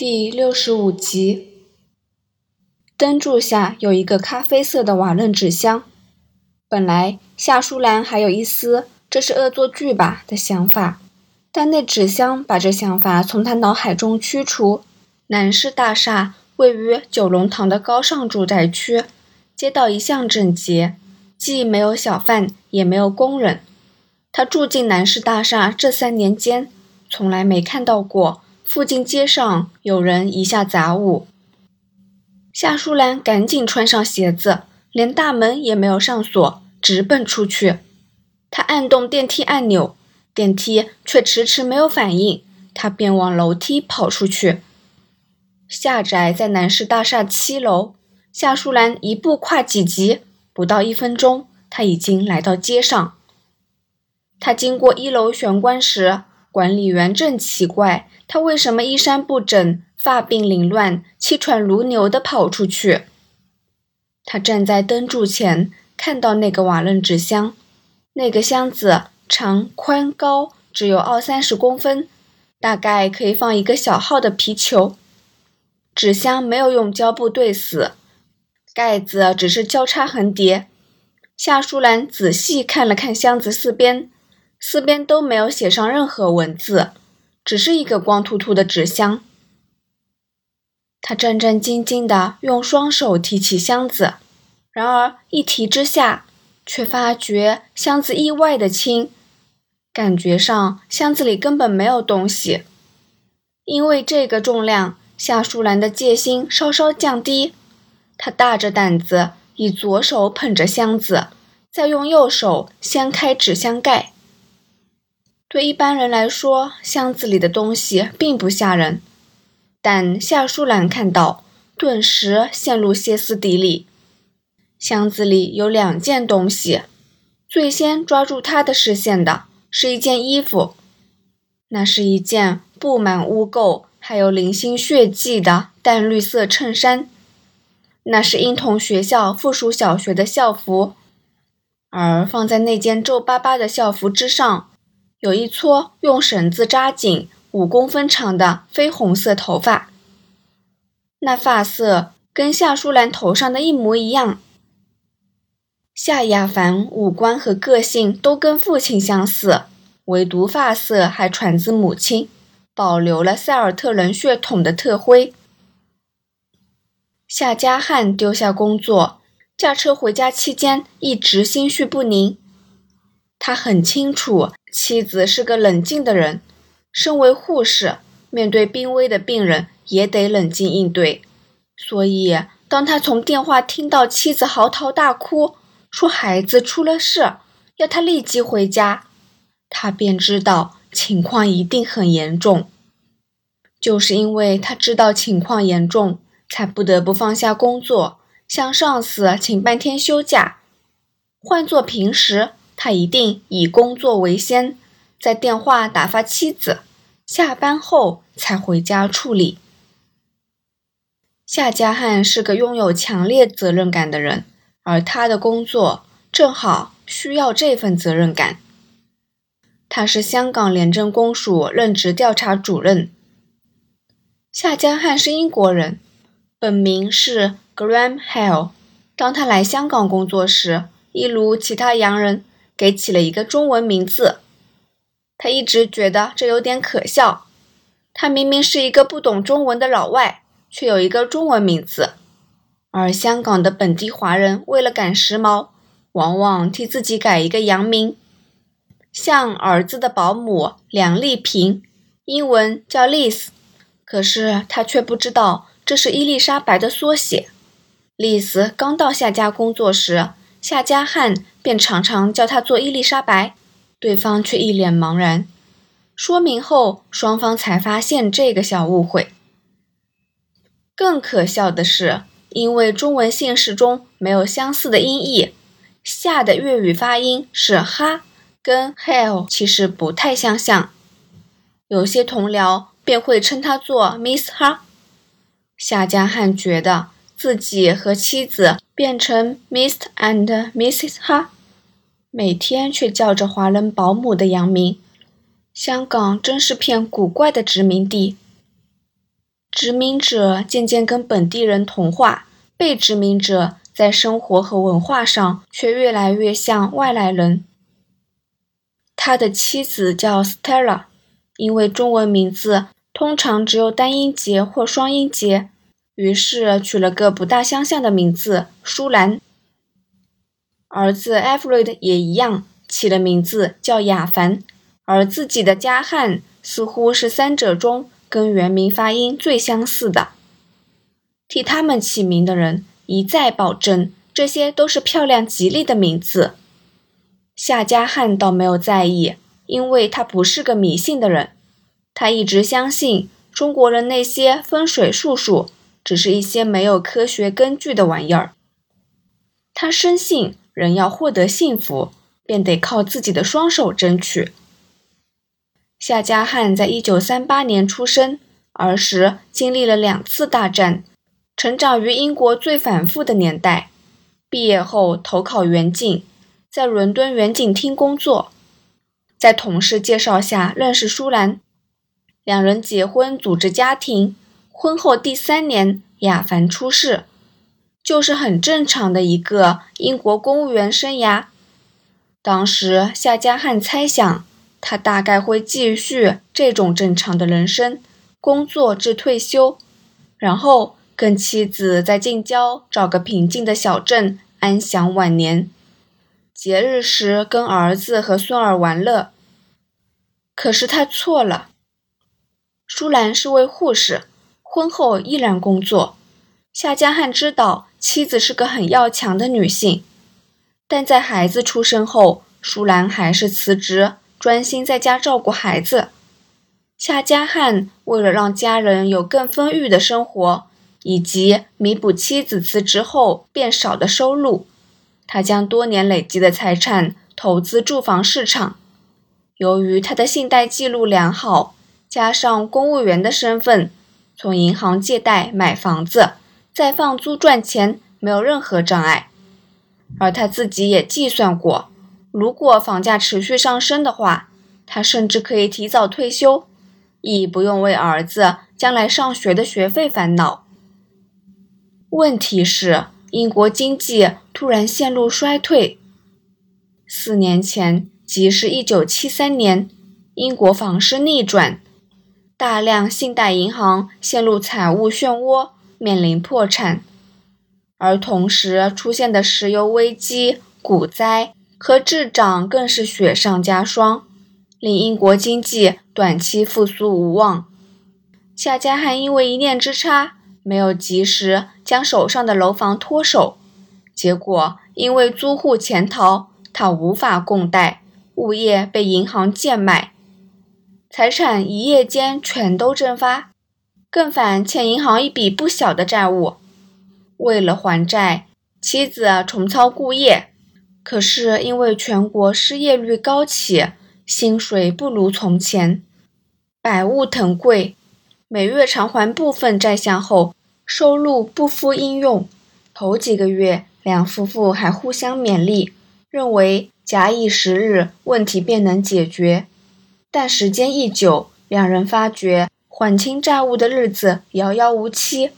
第六十五集，灯柱下有一个咖啡色的瓦楞纸箱。本来夏淑兰还有一丝“这是恶作剧吧”的想法，但那纸箱把这想法从他脑海中驱除。南市大厦位于九龙塘的高尚住宅区，街道一向整洁，既没有小贩，也没有工人。他住进南市大厦这三年间，从来没看到过。附近街上有人遗下杂物，夏淑兰赶紧穿上鞋子，连大门也没有上锁，直奔出去。她按动电梯按钮，电梯却迟迟没有反应，她便往楼梯跑出去。夏宅在南市大厦七楼，夏淑兰一步跨几级，不到一分钟，她已经来到街上。她经过一楼玄关时，管理员正奇怪。他为什么衣衫不整、发鬓凌乱、气喘如牛地跑出去？他站在灯柱前，看到那个瓦楞纸箱，那个箱子长、宽、高只有二三十公分，大概可以放一个小号的皮球。纸箱没有用胶布对死，盖子只是交叉横叠。夏淑兰仔细看了看箱子四边，四边都没有写上任何文字。只是一个光秃秃的纸箱。他战战兢兢地用双手提起箱子，然而一提之下，却发觉箱子意外的轻，感觉上箱子里根本没有东西。因为这个重量，夏淑兰的戒心稍稍降低。她大着胆子，以左手捧着箱子，再用右手掀开纸箱盖。对一般人来说，箱子里的东西并不吓人，但夏淑兰看到，顿时陷入歇斯底里。箱子里有两件东西，最先抓住她的视线的是一件衣服，那是一件布满污垢、还有零星血迹的淡绿色衬衫，那是婴童学校附属小学的校服，而放在那件皱巴巴的校服之上。有一撮用绳子扎紧、五公分长的绯红色头发，那发色跟夏淑兰头上的一模一样。夏亚凡五官和个性都跟父亲相似，唯独发色还传自母亲，保留了塞尔特人血统的特徽。夏家汉丢下工作，驾车回家期间一直心绪不宁，他很清楚。妻子是个冷静的人，身为护士，面对濒危的病人也得冷静应对。所以，当他从电话听到妻子嚎啕大哭，说孩子出了事，要他立即回家，他便知道情况一定很严重。就是因为他知道情况严重，才不得不放下工作，向上司请半天休假。换做平时，他一定以工作为先，在电话打发妻子，下班后才回家处理。夏家汉是个拥有强烈责任感的人，而他的工作正好需要这份责任感。他是香港廉政公署任职调查主任。夏家汉是英国人，本名是 Graham Hale。当他来香港工作时，一如其他洋人。给起了一个中文名字，他一直觉得这有点可笑。他明明是一个不懂中文的老外，却有一个中文名字。而香港的本地华人为了赶时髦，往往替自己改一个洋名，像儿子的保姆梁丽萍，英文叫 Liz，可是他却不知道这是伊丽莎白的缩写。丽丝刚到夏家工作时。夏加汉便常常叫她做伊丽莎白，对方却一脸茫然。说明后，双方才发现这个小误会。更可笑的是，因为中文姓氏中没有相似的音译，夏的粤语发音是哈，跟 hell 其实不太相像。有些同僚便会称他做 Miss 哈。夏家汉觉得。自己和妻子变成 Mr. and Mrs. 哈，每天却叫着华人保姆的洋名。香港真是片古怪的殖民地。殖民者渐渐跟本地人同化，被殖民者在生活和文化上却越来越像外来人。他的妻子叫 Stella，因为中文名字通常只有单音节或双音节，于是取了个不大相像的名字舒兰。儿子 Alfred 也一样，起了名字叫亚凡，而自己的加汉似乎是三者中跟原名发音最相似的。替他们起名的人一再保证，这些都是漂亮吉利的名字。夏加汉倒没有在意，因为他不是个迷信的人，他一直相信中国人那些风水术数只是一些没有科学根据的玩意儿。他深信。人要获得幸福，便得靠自己的双手争取。夏家汉在一九三八年出生，儿时经历了两次大战，成长于英国最反复的年代。毕业后投考远景，在伦敦远景厅工作，在同事介绍下认识舒兰，两人结婚组织家庭。婚后第三年，亚凡出世。就是很正常的一个英国公务员生涯。当时夏加汉猜想，他大概会继续这种正常的人生，工作至退休，然后跟妻子在近郊找个平静的小镇安享晚年，节日时跟儿子和孙儿玩乐。可是他错了。舒兰是位护士，婚后依然工作。夏加汉知道。妻子是个很要强的女性，但在孩子出生后，舒兰还是辞职，专心在家照顾孩子。夏加汉为了让家人有更丰裕的生活，以及弥补妻子辞职后变少的收入，他将多年累积的财产投资住房市场。由于他的信贷记录良好，加上公务员的身份，从银行借贷买房子。再放租赚钱没有任何障碍，而他自己也计算过，如果房价持续上升的话，他甚至可以提早退休，亦不用为儿子将来上学的学费烦恼。问题是，英国经济突然陷入衰退。四年前，即是一九七三年，英国房市逆转，大量信贷银行陷入财务漩涡。面临破产，而同时出现的石油危机、股灾和滞涨更是雪上加霜，令英国经济短期复苏无望。夏加汉因为一念之差，没有及时将手上的楼房脱手，结果因为租户潜逃，他无法供贷，物业被银行贱卖，财产一夜间全都蒸发。更反欠银行一笔不小的债务，为了还债，妻子重操故业。可是因为全国失业率高企，薪水不如从前，百物腾贵，每月偿还部分债项后，收入不敷应用。头几个月，两夫妇还互相勉励，认为假以时日，问题便能解决。但时间一久，两人发觉。还清债务的日子遥遥无期，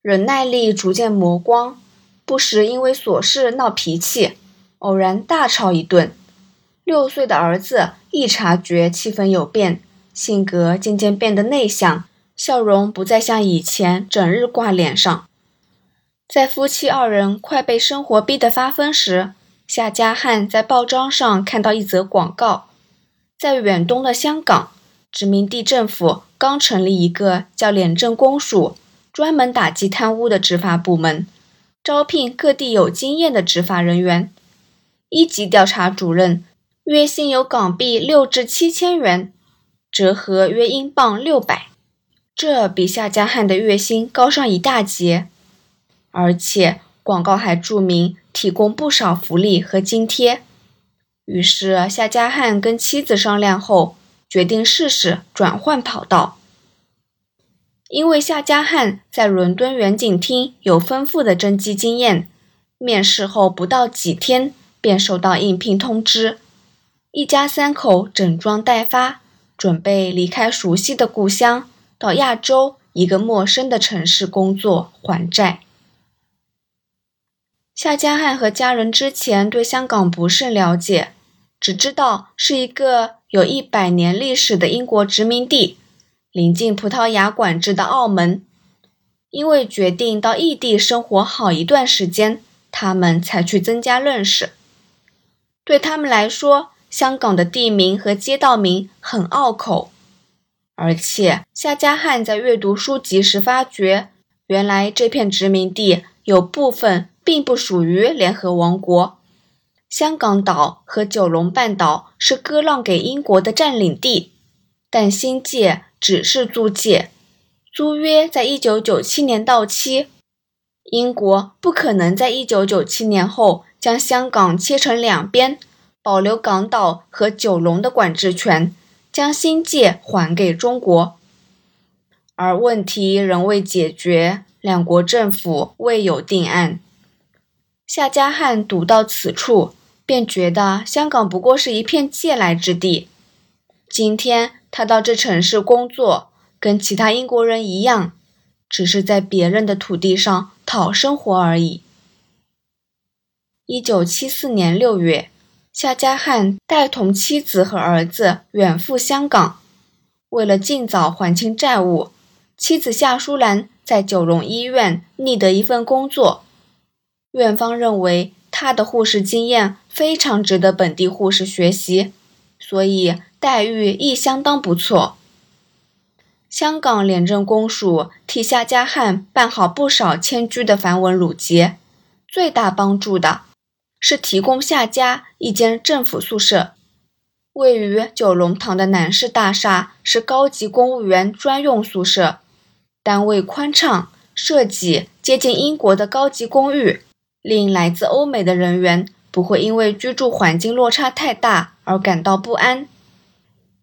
忍耐力逐渐磨光，不时因为琐事闹脾气，偶然大吵一顿。六岁的儿子一察觉气氛有变，性格渐渐变得内向，笑容不再像以前整日挂脸上。在夫妻二人快被生活逼得发疯时，夏家汉在报章上看到一则广告，在远东的香港。殖民地政府刚成立一个叫廉政公署，专门打击贪污的执法部门，招聘各地有经验的执法人员。一级调查主任月薪有港币六至七千元，折合约英镑六百，这比夏加汉的月薪高上一大截。而且广告还注明提供不少福利和津贴。于是夏加汉跟妻子商量后。决定试试转换跑道，因为夏加汉在伦敦远景厅有丰富的侦缉经验，面试后不到几天便收到应聘通知。一家三口整装待发，准备离开熟悉的故乡，到亚洲一个陌生的城市工作还债。夏家汉和家人之前对香港不甚了解，只知道是一个有一百年历史的英国殖民地，临近葡萄牙管制的澳门。因为决定到异地生活好一段时间，他们才去增加认识。对他们来说，香港的地名和街道名很拗口，而且夏家汉在阅读书籍时发觉，原来这片殖民地有部分。并不属于联合王国。香港岛和九龙半岛是割让给英国的占领地，但新界只是租界，租约在一九九七年到期。英国不可能在一九九七年后将香港切成两边，保留港岛和九龙的管制权，将新界还给中国。而问题仍未解决，两国政府未有定案。夏家汉读到此处，便觉得香港不过是一片借来之地。今天他到这城市工作，跟其他英国人一样，只是在别人的土地上讨生活而已。一九七四年六月，夏家汉带同妻子和儿子远赴香港，为了尽早还清债务，妻子夏淑兰在九龙医院觅得一份工作。院方认为他的护士经验非常值得本地护士学习，所以待遇亦相当不错。香港廉政公署替夏家汉办好不少迁居的繁文缛节，最大帮助的是提供夏家一间政府宿舍。位于九龙塘的南市大厦是高级公务员专用宿舍，单位宽敞，设计接近英国的高级公寓。令来自欧美的人员不会因为居住环境落差太大而感到不安。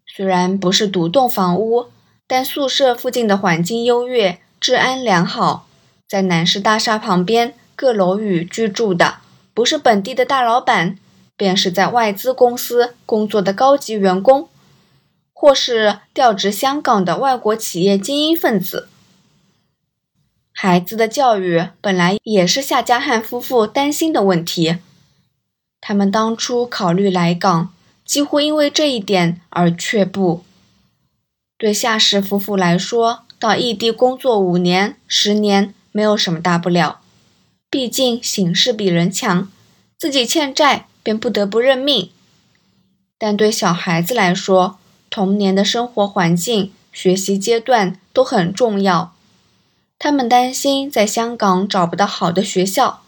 虽然不是独栋房屋，但宿舍附近的环境优越，治安良好。在南市大厦旁边各楼宇居住的，不是本地的大老板，便是在外资公司工作的高级员工，或是调职香港的外国企业精英分子。孩子的教育本来也是夏家汉夫妇担心的问题。他们当初考虑来港，几乎因为这一点而却步。对夏氏夫妇来说，到异地工作五年、十年没有什么大不了，毕竟形势比人强，自己欠债便不得不认命。但对小孩子来说，童年的生活环境、学习阶段都很重要。他们担心在香港找不到好的学校，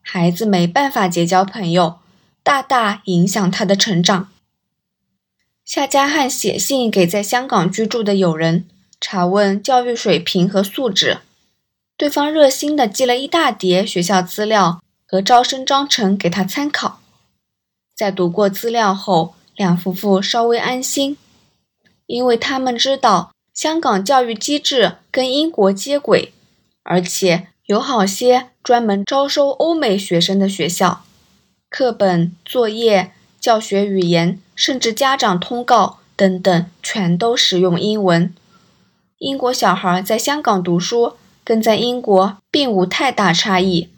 孩子没办法结交朋友，大大影响他的成长。夏家汉写信给在香港居住的友人，查问教育水平和素质，对方热心地寄了一大叠学校资料和招生章程给他参考。在读过资料后，两夫妇稍微安心，因为他们知道。香港教育机制跟英国接轨，而且有好些专门招收欧美学生的学校，课本、作业、教学语言，甚至家长通告等等，全都使用英文。英国小孩在香港读书，跟在英国并无太大差异。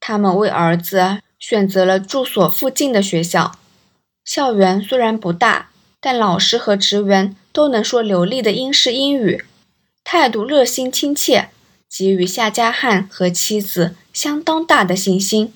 他们为儿子选择了住所附近的学校，校园虽然不大，但老师和职员。都能说流利的英式英语，态度热心亲切，给予夏家汉和妻子相当大的信心。